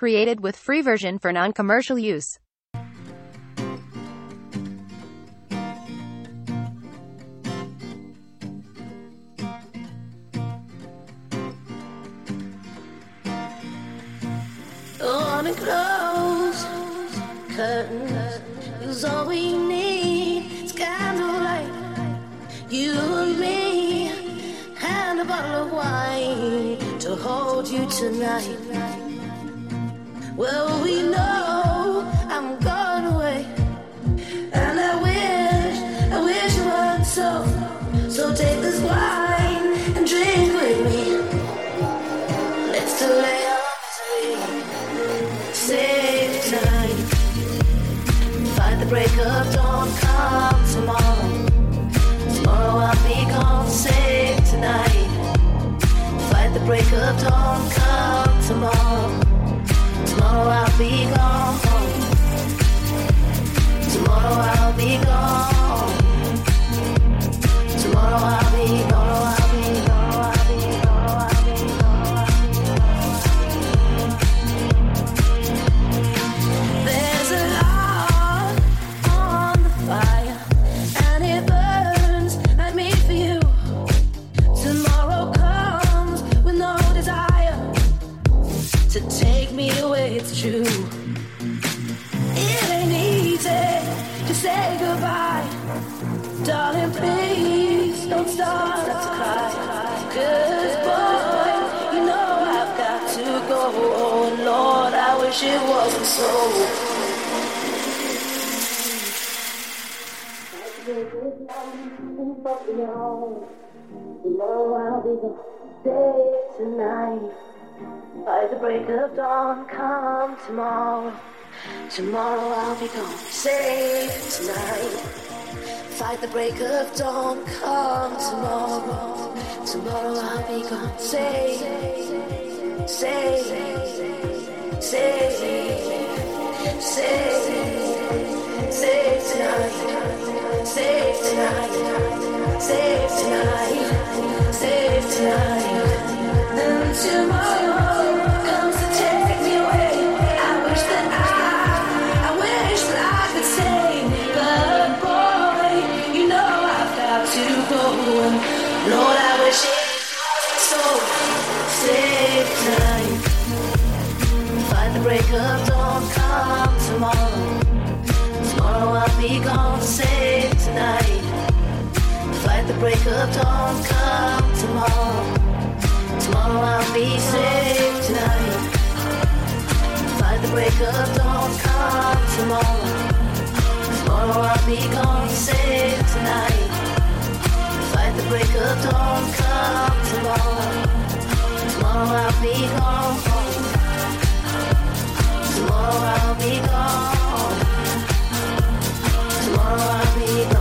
Created with free version for non-commercial use. On and close curtains is all we need. It's candlelight, you and me, and a bottle of wine to hold you tonight. Well, we know wasn't so. Tomorrow I'll be the day tonight. By the break of dawn, come tomorrow. Tomorrow I'll be gone. Save tonight. Fight the break of dawn, come tomorrow. Tomorrow I'll be gone. Save, save, save, save, save Dawn, come tomorrow. Tomorrow I'll be gone. Save tonight. Fight the break of dawn, come tomorrow. Tomorrow I'll be saved tonight. Fight the break of dawn, come tomorrow. Tomorrow I'll be gone, saved tonight. Fight the break of dawn, come tomorrow. Tomorrow I'll be gone. Tomorrow I'll be gone. Tomorrow I'll be gone.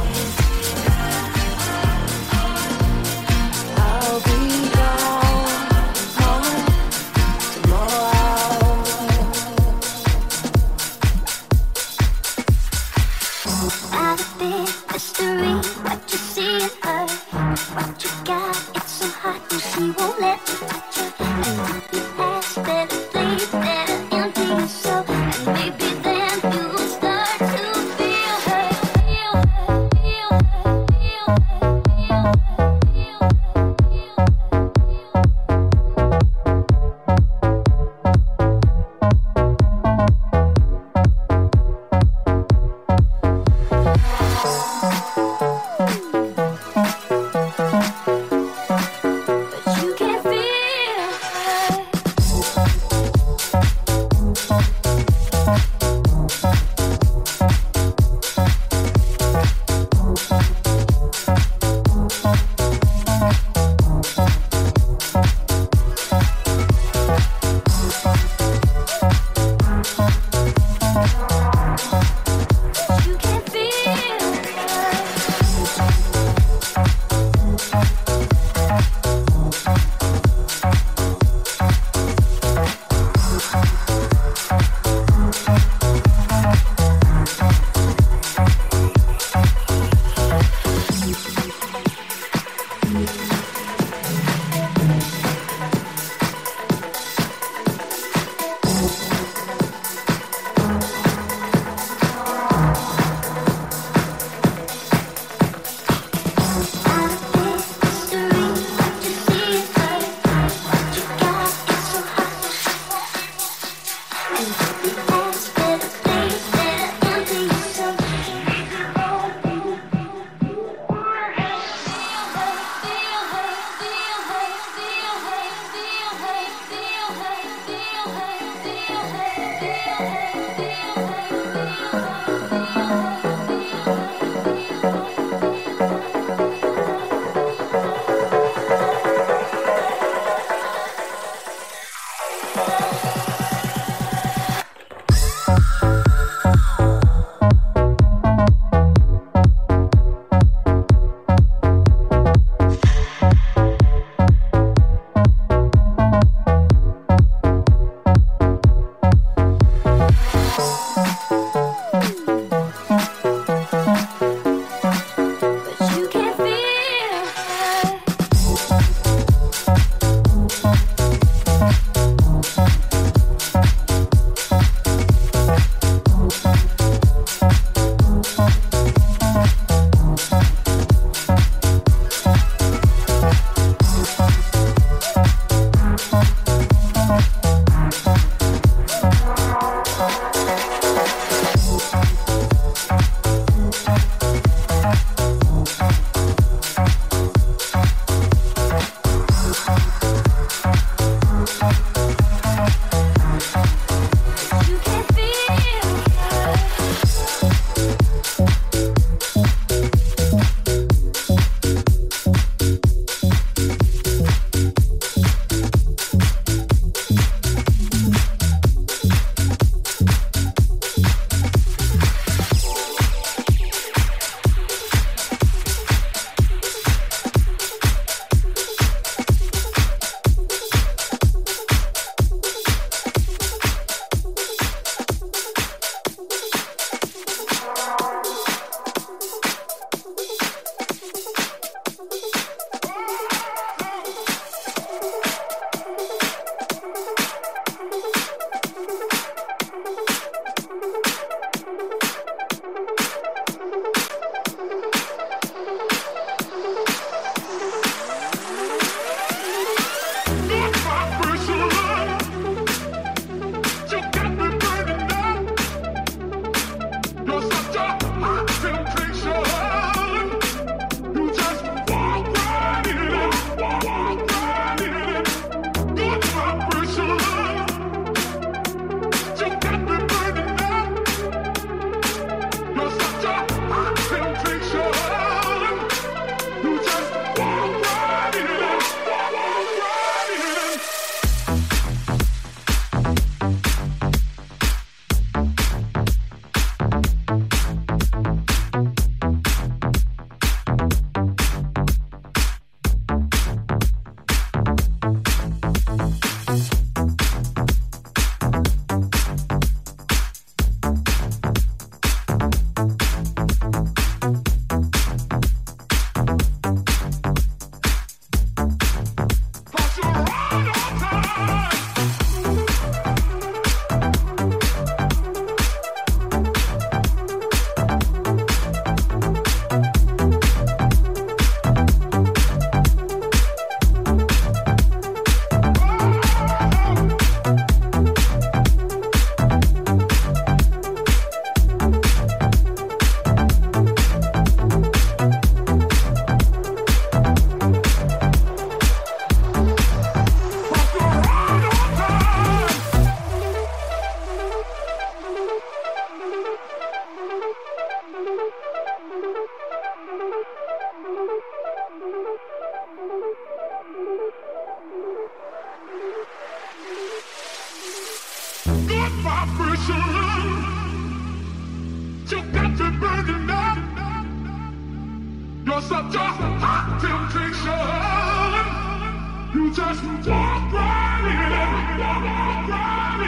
Thank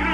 you.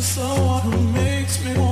someone who makes me